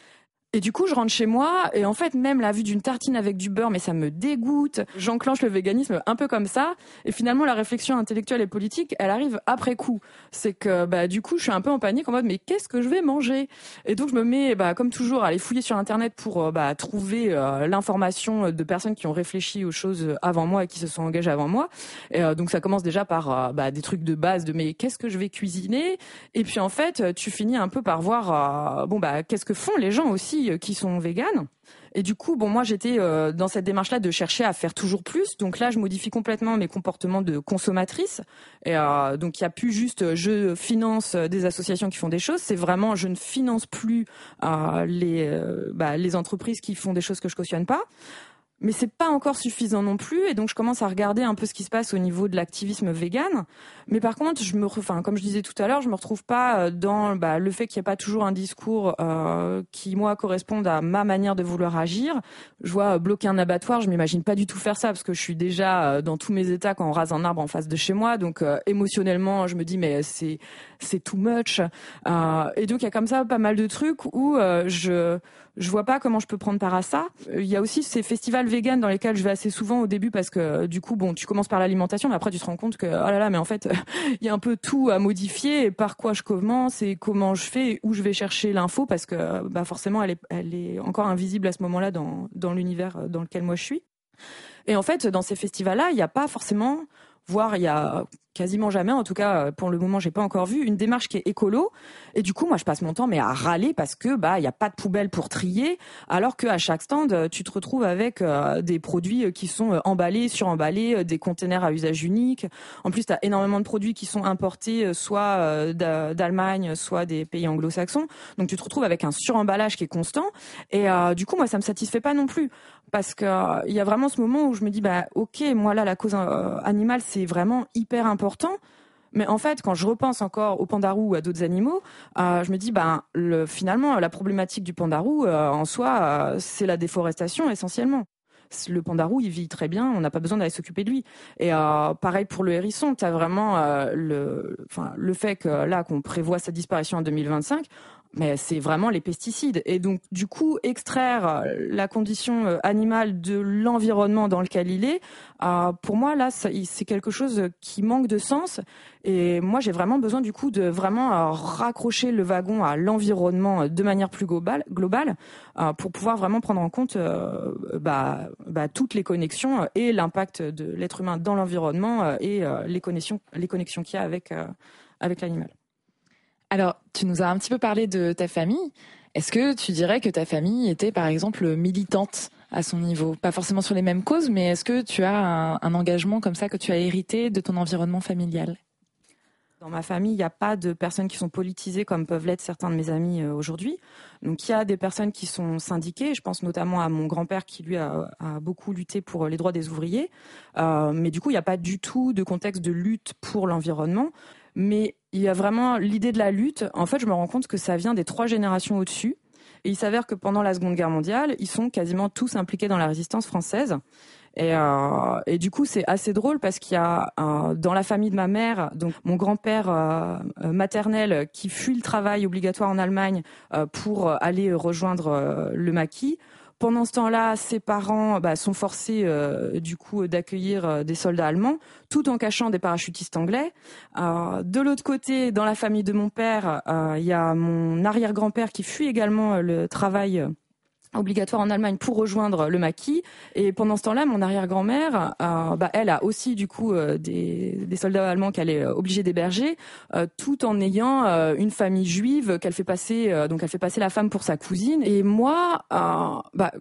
Et du coup, je rentre chez moi et en fait, même la vue d'une tartine avec du beurre, mais ça me dégoûte. J'enclenche le véganisme un peu comme ça. Et finalement, la réflexion intellectuelle et politique, elle arrive après coup. C'est que, bah, du coup, je suis un peu en panique en mode, mais qu'est-ce que je vais manger? Et donc, je me mets, bah, comme toujours, à aller fouiller sur Internet pour euh, bah, trouver euh, l'information de personnes qui ont réfléchi aux choses avant moi et qui se sont engagées avant moi. Et euh, donc, ça commence déjà par bah, des trucs de base de, mais qu'est-ce que je vais cuisiner? Et puis, en fait, tu finis un peu par voir, bon, bah, qu'est-ce que font les gens aussi? Euh, qui sont véganes. Et du coup, bon, moi, j'étais euh, dans cette démarche-là de chercher à faire toujours plus. Donc là, je modifie complètement mes comportements de consommatrice. Et euh, donc, il n'y a plus juste je finance des associations qui font des choses. C'est vraiment je ne finance plus les bah, les entreprises qui font des choses que je cautionne pas mais c'est pas encore suffisant non plus et donc je commence à regarder un peu ce qui se passe au niveau de l'activisme vegan. Mais par contre je me enfin comme je disais tout à l'heure je me retrouve pas euh, dans bah, le fait qu'il n'y ait pas toujours un discours euh, qui moi corresponde à ma manière de vouloir agir. Je vois euh, bloquer un abattoir je m'imagine pas du tout faire ça parce que je suis déjà euh, dans tous mes états quand on rase un arbre en face de chez moi. Donc émotionnellement je me dis mais c'est c'est too much. Et donc il y a comme ça pas mal de trucs où je je vois pas comment je peux prendre part à ça. Euh, il y a aussi ces festivals vegan dans lesquels je vais assez souvent au début parce que euh, du coup, bon, tu commences par l'alimentation, mais après tu te rends compte que oh là là, mais en fait, il y a un peu tout à modifier et par quoi je commence et comment je fais et où je vais chercher l'info parce que bah forcément, elle est, elle est encore invisible à ce moment-là dans dans l'univers dans lequel moi je suis. Et en fait, dans ces festivals-là, il n'y a pas forcément voire il y a quasiment jamais, en tout cas pour le moment j'ai pas encore vu une démarche qui est écolo. Et du coup moi je passe mon temps mais à râler parce que bah il y a pas de poubelle pour trier, alors que à chaque stand tu te retrouves avec euh, des produits qui sont euh, emballés, suremballés, euh, des containers à usage unique. En plus tu as énormément de produits qui sont importés soit d'Allemagne, soit des pays anglo-saxons. Donc tu te retrouves avec un suremballage qui est constant. Et du coup moi ça me satisfait pas non plus parce que il y a vraiment ce moment où je me dis bah ok moi là la cause animale c'est vraiment hyper important. Mais en fait, quand je repense encore au pandarou ou à d'autres animaux, euh, je me dis, ben, le, finalement, la problématique du pandarou, euh, en soi, euh, c'est la déforestation essentiellement. Le pandarou, il vit très bien, on n'a pas besoin d'aller s'occuper de lui. Et pareil pour le hérisson, tu as vraiment le, le fait que là, qu'on prévoit sa disparition en 2025, mais c'est vraiment les pesticides. Et donc, du coup, extraire euh, la condition euh, animale de l'environnement dans lequel il est, euh, pour moi, là, c'est quelque chose qui manque de sens. Et moi, j'ai vraiment besoin, du coup, de vraiment raccrocher le wagon à l'environnement de manière plus globale, globale pour pouvoir vraiment prendre en compte bah, bah, toutes les connexions et l'impact de l'être humain dans l'environnement et les connexions, les connexions qu'il y a avec, avec l'animal. Alors, tu nous as un petit peu parlé de ta famille. Est-ce que tu dirais que ta famille était, par exemple, militante à son niveau? Pas forcément sur les mêmes causes, mais est-ce que tu as un, engagement comme ça que tu as hérité de ton environnement familial? Dans ma famille, il n'y a pas de personnes qui sont politisées comme peuvent l'être certains de mes amis euh, aujourd'hui. Donc il y a des personnes qui sont syndiquées. Je pense notamment à mon grand-père qui lui a, beaucoup lutté pour les droits des ouvriers. Euh, mais du coup, il n'y a pas du tout de contexte de lutte pour l'environnement. Mais il y a vraiment l'idée de la lutte. En fait, je me rends compte que ça vient des trois générations au-dessus. Et il s'avère que pendant la Seconde Guerre mondiale, ils sont quasiment tous impliqués dans la résistance française. Et, euh, du coup, c'est assez drôle parce qu'il y a euh, dans la famille de ma mère, donc mon grand-père euh, maternel qui fuit le travail obligatoire en Allemagne pour aller rejoindre le maquis. Pendant ce temps-là, ses parents bah, sont forcés euh, du coup d'accueillir euh, des soldats allemands, tout en cachant des parachutistes anglais. Euh, de l'autre côté, dans la famille de mon père, il y a mon arrière-grand-père qui fuit également le travail obligatoire en Allemagne pour rejoindre le maquis. Et pendant ce temps-là, mon arrière-grand-mère, euh, bah, elle a aussi du coup euh, des, des, soldats allemands qu'elle est obligée d'héberger, euh, tout en ayant euh, une famille juive qu'elle fait passer, euh, donc elle fait passer la femme pour sa cousine. Et moi, bah,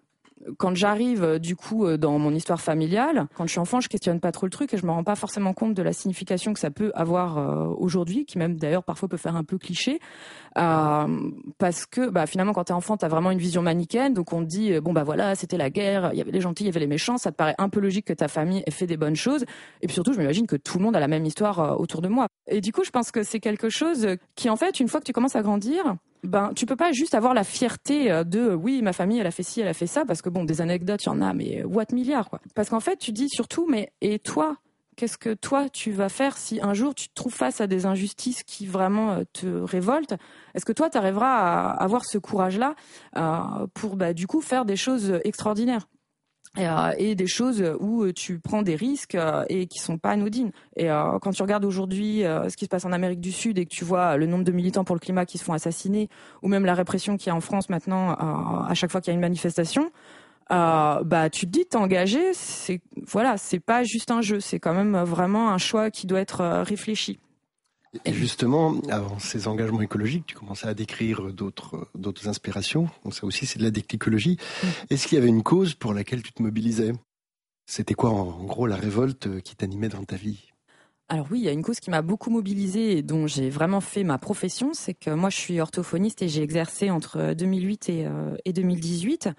quand j'arrive euh, du coup euh, dans mon histoire familiale, quand je suis enfant, je questionne pas trop le truc et je me rends pas forcément compte de la signification que ça peut avoir euh, aujourd'hui, qui même d'ailleurs parfois peut faire un peu cliché, euh, parce que bah, finalement quand t'es enfant, t'as vraiment une vision manichéenne, donc on te dit bon bah voilà, c'était la guerre, il y avait les gentils, il y avait les méchants, ça te paraît un peu logique que ta famille ait fait des bonnes choses, et puis surtout je m'imagine que tout le monde a la même histoire autour de moi. Et du coup je pense que c'est quelque chose qui en fait une fois que tu commences à grandir, ben tu peux pas juste avoir la fierté euh, de euh, oui ma famille elle a fait ci elle a fait ça parce que bon des anecdotes il y en a mais what milliards quoi. Parce qu'en fait tu dis surtout mais et toi qu'est-ce que toi tu vas faire si un jour tu te trouves face à des injustices qui vraiment euh, te révoltent? Est-ce que toi tu arriveras à avoir ce courage là euh, pour bah, du coup faire des choses extraordinaires? Et, euh, et, des choses où tu prends des risques euh, et qui sont pas anodines. Et euh, quand tu regardes aujourd'hui ce qui se passe en Amérique du Sud et que tu vois le nombre de militants pour le climat qui se font assassiner, ou même la répression qu'il y a en France maintenant à chaque fois qu'il y a une manifestation, bah tu te dis t'engager, c'est voilà, c'est pas juste un jeu, c'est quand même vraiment un choix qui doit être réfléchi. Et justement, avant ces engagements écologiques, tu commençais à décrire d'autres d'autres inspirations. Donc ça aussi, c'est de la déclicologie. Mmh. Est-ce qu'il y avait une cause pour laquelle tu te mobilisais? C'était quoi, en gros, la révolte qui t'animait dans ta vie? Alors oui, il y a une cause qui m'a beaucoup mobilisée et dont j'ai vraiment fait ma profession, c'est que moi je suis orthophoniste et j'ai exercé entre 2008 et, euh, et 2018.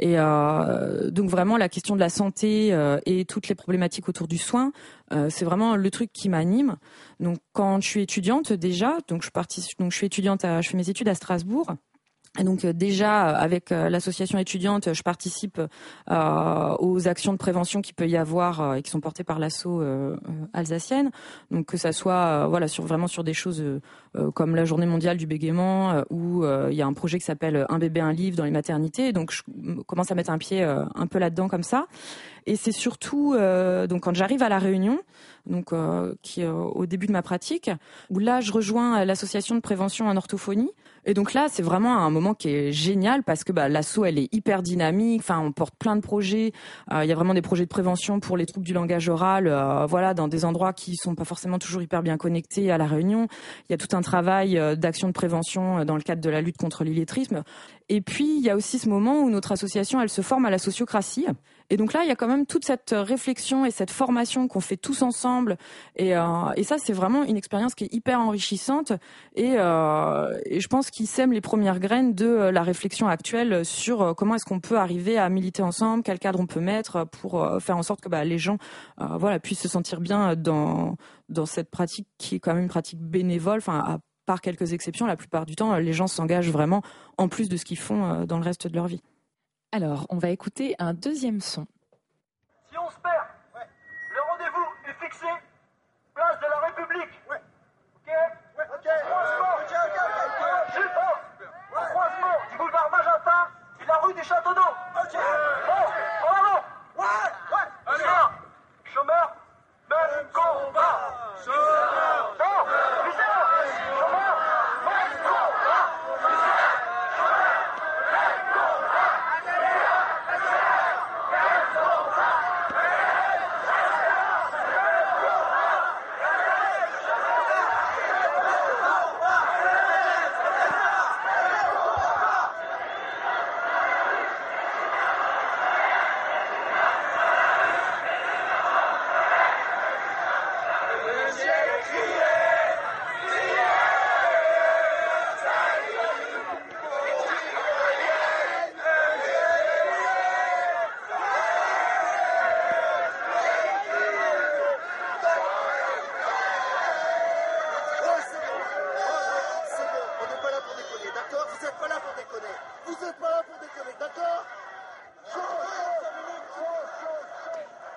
Et euh, donc vraiment la question de la santé euh, et toutes les problématiques autour du soin, euh, c'est vraiment le truc qui m'anime. Donc quand je suis étudiante déjà, donc je suis étudiante, je fais mes études à Strasbourg. Et donc déjà avec l'association étudiante, je participe euh, aux actions de prévention qui peut y avoir euh, et qui sont portées par l'assaut euh, alsacienne. Donc que ça soit voilà sur vraiment sur des choses comme la Journée mondiale du bégaiement où il y a un projet qui s'appelle Un bébé un livre dans les maternités. Donc je commence à mettre un pied un peu là-dedans comme ça. Et c'est surtout donc quand j'arrive à la Réunion, donc qui est au début de ma pratique, où là je rejoins l'association de prévention en orthophonie. Et donc là, c'est vraiment un moment qui est génial parce que bah, l'asso, elle est hyper dynamique. Enfin, on porte plein de projets. Euh, il y a vraiment des projets de prévention pour les troubles du langage oral. Euh, voilà, dans des endroits qui sont pas forcément toujours hyper bien connectés à la Réunion. Il y a tout un travail euh, d'action de prévention dans le cadre de la lutte contre l'illettrisme. Et puis, il y a aussi ce moment où notre association, elle se forme à la sociocratie. Et donc là, il y a quand même toute cette réflexion et cette formation qu'on fait tous ensemble. Et, euh, et ça, c'est vraiment une expérience qui est hyper enrichissante. Et, euh, je pense qu'il sème les premières graines de la réflexion actuelle sur comment est-ce qu'on peut arriver à militer ensemble, quel cadre on peut mettre pour faire en sorte que bah, les gens euh, voilà, puissent se sentir bien dans, cette pratique qui est quand même une pratique bénévole. Enfin, à par quelques exceptions, la plupart du temps, les gens s'engagent vraiment en plus de ce qu'ils font euh, dans le reste de leur vie. Alors, on va écouter un deuxième son. Si on se perd, ouais. le rendez-vous est fixé, place de la République. Ouais. Ok ouais. Ok. Croisement. Ok, ok, ok. Juste au croisement du boulevard Magenta et la rue des Châteaux d'Eau. Ok. Bon, en avant. Ouais. Ouais. Allez. Chômeur, même combat. Chômeur. Non,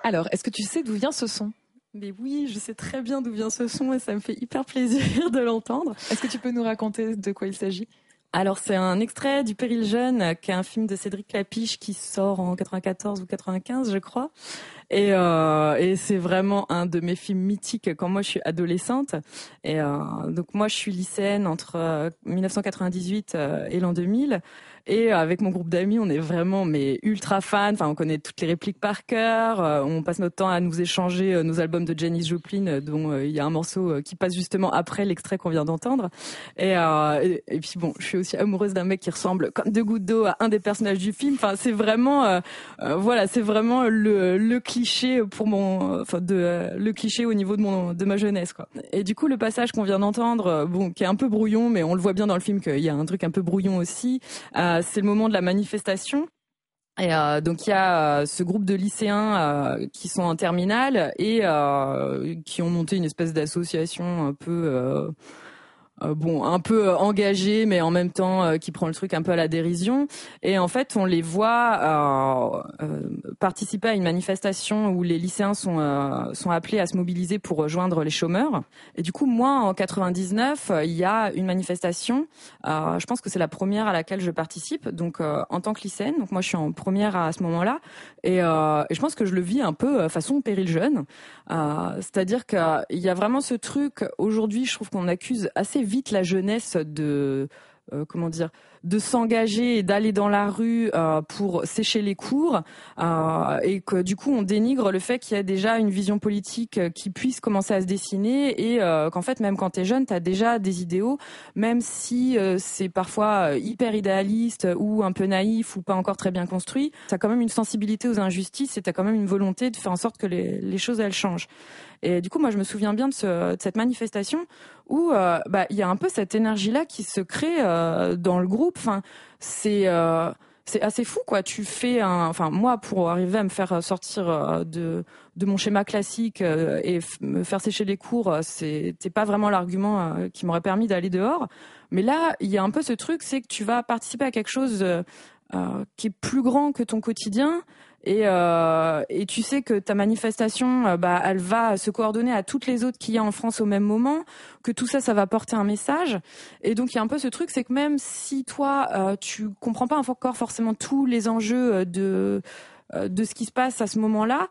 Alors, est-ce que tu sais d'où vient ce son? Mais oui, je sais très bien d'où vient ce son et ça me fait hyper plaisir de l'entendre. Est-ce que tu peux nous raconter de quoi il s'agit? Alors c'est un extrait du Péril jeune, qui est un film de Cédric Lapiche qui sort en 94 ou 95, je crois. Et, euh, et c'est vraiment un de mes films mythiques quand moi je suis adolescente. Et euh, donc moi je suis lycéenne entre 1998 et l'an 2000. Et avec mon groupe d'amis, on est vraiment mais ultra fans. Enfin, on connaît toutes les répliques par cœur. Euh, on passe notre temps à nous échanger euh, nos albums de Janis Joplin, euh, dont il y a un morceau qui passe justement après l'extrait qu'on vient d'entendre. Et, et, puis bon, je suis aussi amoureuse d'un mec qui ressemble comme deux gouttes d'eau à un des personnages du film. Enfin, c'est vraiment, voilà, c'est vraiment le, le le cliché au niveau de mon de ma jeunesse quoi. Et du coup, le passage qu'on vient d'entendre, bon, qui est un peu brouillon, mais on le voit bien dans le film qu'il y a un truc un peu brouillon aussi. Euh, c'est le moment de la manifestation. Et euh, donc il y a euh, ce groupe de lycéens qui sont en terminale et qui ont monté une espèce d'association un peu bon, un peu euh, engagé, mais en même temps euh, qui prend le truc un peu à la dérision. Et en fait, on les voit participer à une manifestation où les lycéens sont sont appelés à se mobiliser pour rejoindre les chômeurs. Et du coup, moi, en 99, il y a une manifestation. je pense que c'est la première à laquelle je participe. Donc, en tant que lycéenne, donc moi, je suis en première à, ce moment-là, et, et, je pense que je le vis un peu façon péril jeune. C'est-à-dire qu'il y a vraiment ce truc. Aujourd'hui, je trouve qu'on accuse assez la jeunesse de euh, comment dire de s'engager et d'aller dans la rue euh, pour sécher les cours euh, et que du coup on dénigre le fait qu'il y a déjà une vision politique qui puisse commencer à se dessiner et qu'en fait même quand tu es jeune tu as déjà des idéaux même si c'est parfois hyper idéaliste ou un peu naïf ou pas encore très bien construit tu as quand même une sensibilité aux injustices et tu as quand même une volonté de faire en sorte que les, les choses elles changent et du coup, moi, je me souviens bien de, ce, de cette manifestation où euh, bah, il y a un peu cette énergie-là qui se crée euh, dans le groupe. Enfin, c'est euh, c'est assez fou, quoi. Tu fais un, enfin, moi, pour arriver à me faire sortir de de mon schéma classique et me faire sécher les cours, c'était pas vraiment l'argument qui m'aurait permis d'aller dehors. Mais là, il y a un peu ce truc, c'est que tu vas participer à quelque chose qui est plus grand que ton quotidien et, euh, et tu sais que ta manifestation, euh, bah, elle va se coordonner à toutes les autres qu'il y a en France au même moment, que tout ça, ça va porter un message. Et donc il y a un peu ce truc, c'est que même si toi, euh, tu comprends pas encore forcément tous les enjeux euh, de de ce qui se passe à ce moment-là,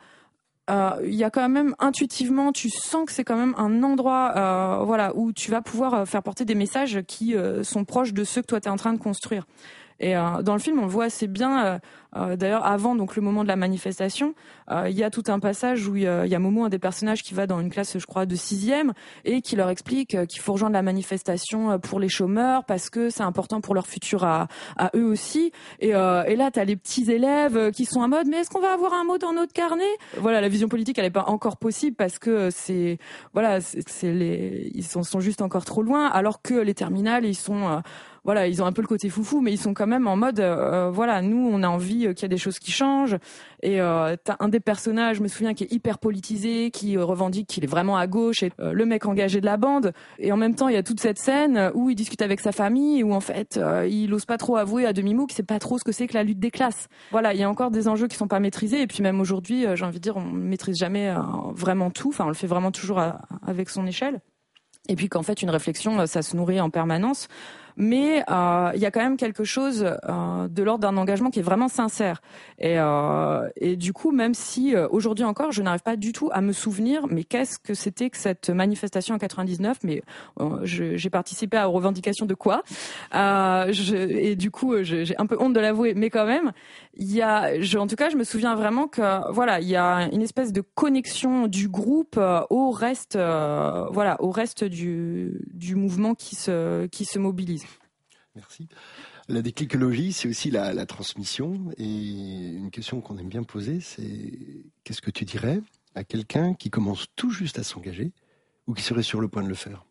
il y a quand même intuitivement, tu sens que c'est quand même un endroit, voilà, où tu vas pouvoir faire porter des messages qui sont proches de ceux que toi tu es en train de construire. Et dans le film, on le voit assez bien. Euh, d'ailleurs, avant donc le moment de la manifestation, euh, il y a tout un passage où il y, a Momo, un des personnages, qui va dans une classe, je crois, de sixième et qui leur explique euh, qu'il faut rejoindre la manifestation pour les chômeurs parce que c'est important pour leur futur à, à eux aussi. Et, et là, tu as les petits élèves qui sont en mode, mais est-ce qu'on va avoir un mot dans notre carnet? Voilà, la vision politique, elle n'est pas encore possible parce que c'est voilà, c'est les ils sont, sont juste encore trop loin, alors que les terminales, ils sont voilà, ils ont un peu le côté foufou, mais ils sont quand même en mode, euh, voilà, nous, on a envie euh, qu'il y ait des choses qui changent. Et euh, t'as un des personnages, je me souviens, qui est hyper politisé, qui euh, revendique qu'il est vraiment à gauche, et le mec engagé de la bande. Et en même temps, il y a toute cette scène où il discute avec sa famille, où en fait, il ose pas trop avouer à demi-mot qu'il sait pas trop ce que c'est que la lutte des classes. Voilà, il y a encore des enjeux qui sont pas maîtrisés. Et puis même aujourd'hui, j'ai envie de dire, on maîtrise jamais vraiment tout. Enfin, on le fait vraiment toujours avec son échelle. Et puis qu'en fait, une réflexion, ça se nourrit en permanence mais euh, il y a quand même quelque chose euh, de l'ordre d'un engagement qui est vraiment sincère. Et, euh, et du coup, même si aujourd'hui encore, je n'arrive pas du tout à me souvenir, mais qu'est-ce que c'était que cette manifestation en 99 Mais j'ai participé à aux revendications de quoi? Je, Et du coup, j'ai un peu honte de l'avouer, mais quand même, il y a, je, en tout cas, je me souviens vraiment que voilà, il y a une espèce de connexion du groupe au reste, voilà, au reste du, du mouvement qui se qui se mobilise. Merci. La déclicologie, c'est aussi la, transmission. Et une question qu'on aime bien poser, c'est qu'est-ce que tu dirais à quelqu'un qui commence tout juste à s'engager ou qui serait sur le point de le faire?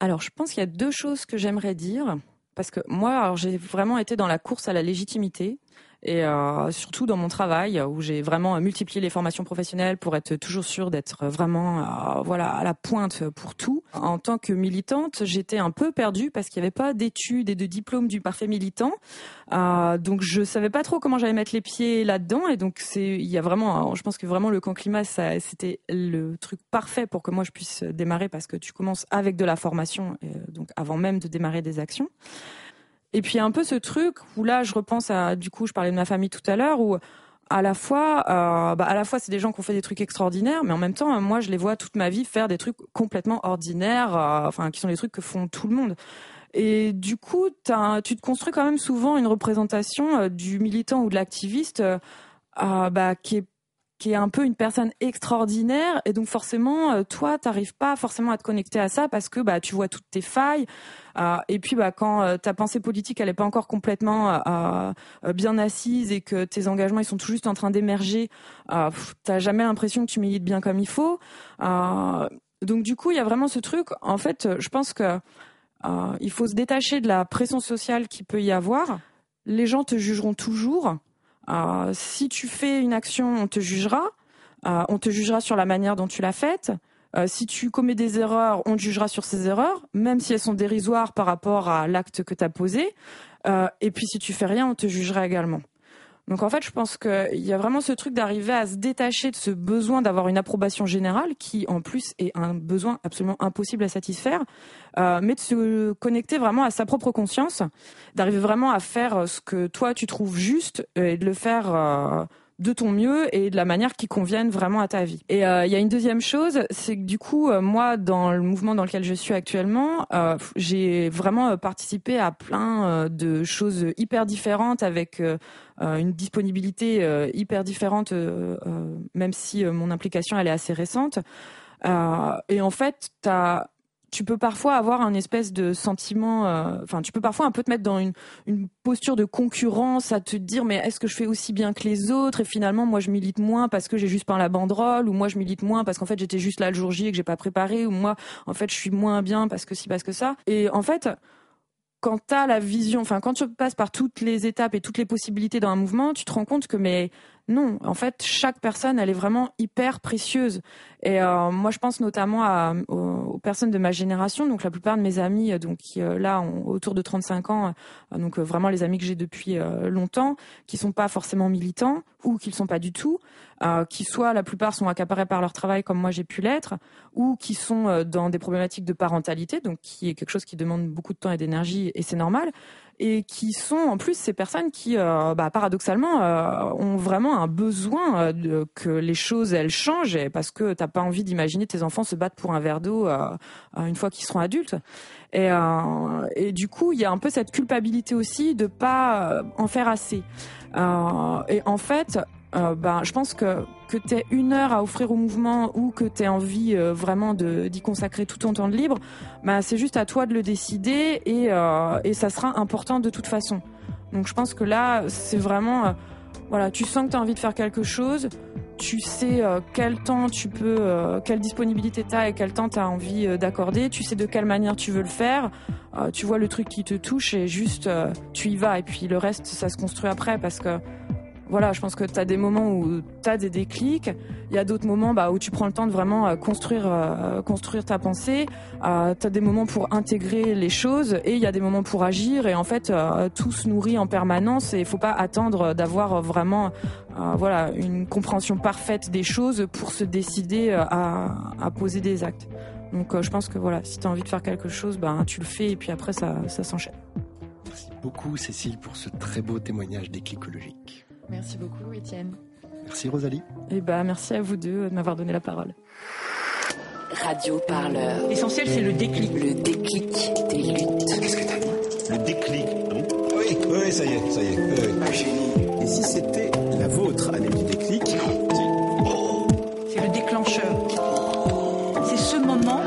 Alors, je pense qu'il y a deux choses que j'aimerais dire. Parce que moi, j'ai vraiment été dans la course à la légitimité et euh, surtout dans mon travail où j'ai vraiment multiplié les formations professionnelles pour être toujours sûre d'être vraiment euh, voilà à la pointe pour tout. En tant que militante, j'étais un peu perdue parce qu'il n'y avait pas d'études et de diplômes du parfait militant, euh, donc je savais pas trop comment j'allais mettre les pieds là-dedans et donc c'est il y a vraiment, je pense que vraiment le camp climat ça c'était le truc parfait pour que moi je puisse démarrer parce que tu commences avec de la formation donc avant même de démarrer des actions. Et puis un peu ce truc où là, je repense à, du coup, je parlais de ma famille tout à l'heure, où à la fois, euh, bah, à la fois, c'est des gens qui ont fait des trucs extraordinaires, mais en même temps, moi, je les vois toute ma vie faire des trucs complètement ordinaires, euh, enfin, qui sont des trucs que font tout le monde. Et du coup, tu te construis quand même souvent une représentation euh, du militant ou de l'activiste bah, qui est qui est un peu une personne extraordinaire. Et donc forcément euh, toi t'arrives pas forcément à te connecter à ça parce que bah tu vois toutes tes failles. Euh, et puis bah quand euh, ta pensée politique elle est pas encore complètement bien assise et que tes engagements ils sont tout juste en train d'émerger t'as jamais l'impression que tu milites bien comme il faut. Donc du coup il y a vraiment ce truc. En fait je pense que il faut se détacher de la pression sociale qui peut y avoir. Les gens te jugeront toujours euh, si tu fais une action, on te jugera. Euh, on te jugera sur la manière dont tu l'as faite. Euh, si tu commets des erreurs, on te jugera sur ces erreurs, même si elles sont dérisoires par rapport à l'acte que tu as posé. et puis si tu fais rien, on te jugera également. Donc en fait, je pense qu'il y a vraiment ce truc d'arriver à se détacher de ce besoin d'avoir une approbation générale, qui en plus est un besoin absolument impossible à satisfaire, euh, mais de se connecter vraiment à sa propre conscience, d'arriver vraiment à faire ce que toi tu trouves juste et de le faire. Euh, de ton mieux et de la manière qui convienne vraiment à ta vie. Et euh, il y a une deuxième chose, c'est que du coup, euh, moi, dans le mouvement dans lequel je suis actuellement, euh, j'ai vraiment participé à plein de choses hyper différentes avec une disponibilité hyper différente, même si mon implication elle est assez récente. et en fait, tu as tu peux parfois avoir un espèce de sentiment, euh, enfin, tu peux parfois un peu te mettre dans une, posture de concurrence, à te dire, mais est-ce que je fais aussi bien que les autres? Et finalement, moi, je milite moins parce que j'ai juste peint la banderole, ou moi, je milite moins parce qu'en fait, j'étais juste là le jour J et que j'ai pas préparé, ou moi, en fait, je suis moins bien parce que si, parce que ça. Et en fait, quand tu as la vision, enfin quand tu passes par toutes les étapes et toutes les possibilités dans un mouvement, tu te rends compte que mais non, en fait, chaque personne, elle est vraiment hyper précieuse. Et euh, moi, je pense notamment à, aux, personnes de ma génération, donc la plupart de mes amis, euh, donc euh, là ont autour de 35 ans, donc vraiment les amis que j'ai depuis longtemps, qui sont pas forcément militants ou qui le sont pas du tout, qui soit la plupart sont accaparés par leur travail comme moi j'ai pu l'être, ou qui sont dans des problématiques de parentalité, donc qui est quelque chose qui demande beaucoup de temps et d'énergie et c'est normal et qui sont en plus ces personnes qui, euh, bah, paradoxalement, euh, ont vraiment un besoin euh, de, que les choses elles changent parce que t'as pas envie d'imaginer tes enfants se battre pour un verre d'eau une fois qu'ils seront adultes. Et, et du coup, il y a un peu cette culpabilité aussi de pas en faire assez. et en fait, euh, ben, je pense que que tu aies une heure à offrir au mouvement ou que tu aies envie euh, vraiment d'y consacrer tout ton temps de libre, ben, c'est juste à toi de le décider et, euh, et ça sera important de toute façon. Donc je pense que là, c'est vraiment... voilà, tu sens que tu as envie de faire quelque chose, tu sais quel temps tu peux, quelle disponibilité tu as et quel temps tu as envie d'accorder, tu sais de quelle manière tu veux le faire, tu vois le truc qui te touche et juste tu y vas et puis le reste ça se construit après parce que voilà, je pense que tu as des moments où tu as des déclics, il y a d'autres moments bah, où tu prends le temps de vraiment euh, construire, euh, construire ta pensée, euh, tu as des moments pour intégrer les choses et il y a des moments pour agir et en fait tout se nourrit en permanence et il faut pas attendre d'avoir vraiment voilà, une compréhension parfaite des choses pour se décider à, poser des actes. Donc je pense que voilà, si tu as envie de faire quelque chose, ben, tu le fais et puis après ça, ça s'enchaîne. Merci beaucoup Cécile pour ce très beau témoignage déclicologique. Merci beaucoup, Étienne. Merci, Rosalie. Et bah, merci à vous deux de m'avoir donné la parole. Radio Parleur. L'essentiel, c'est le déclic. Le déclic des luttes. Ah, qu'est-ce que t'as dit Le déclic, Oui, oui, ça y est, ça y est. Ah, Et si c'était la vôtre, année du déclic C'est le déclencheur. C'est ce moment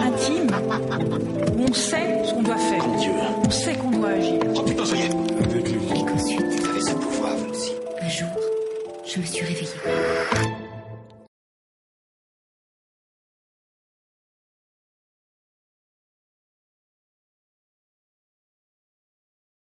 intime où on sait ce qu'on doit faire. On sait qu'on doit agir. Je me suis réveillée.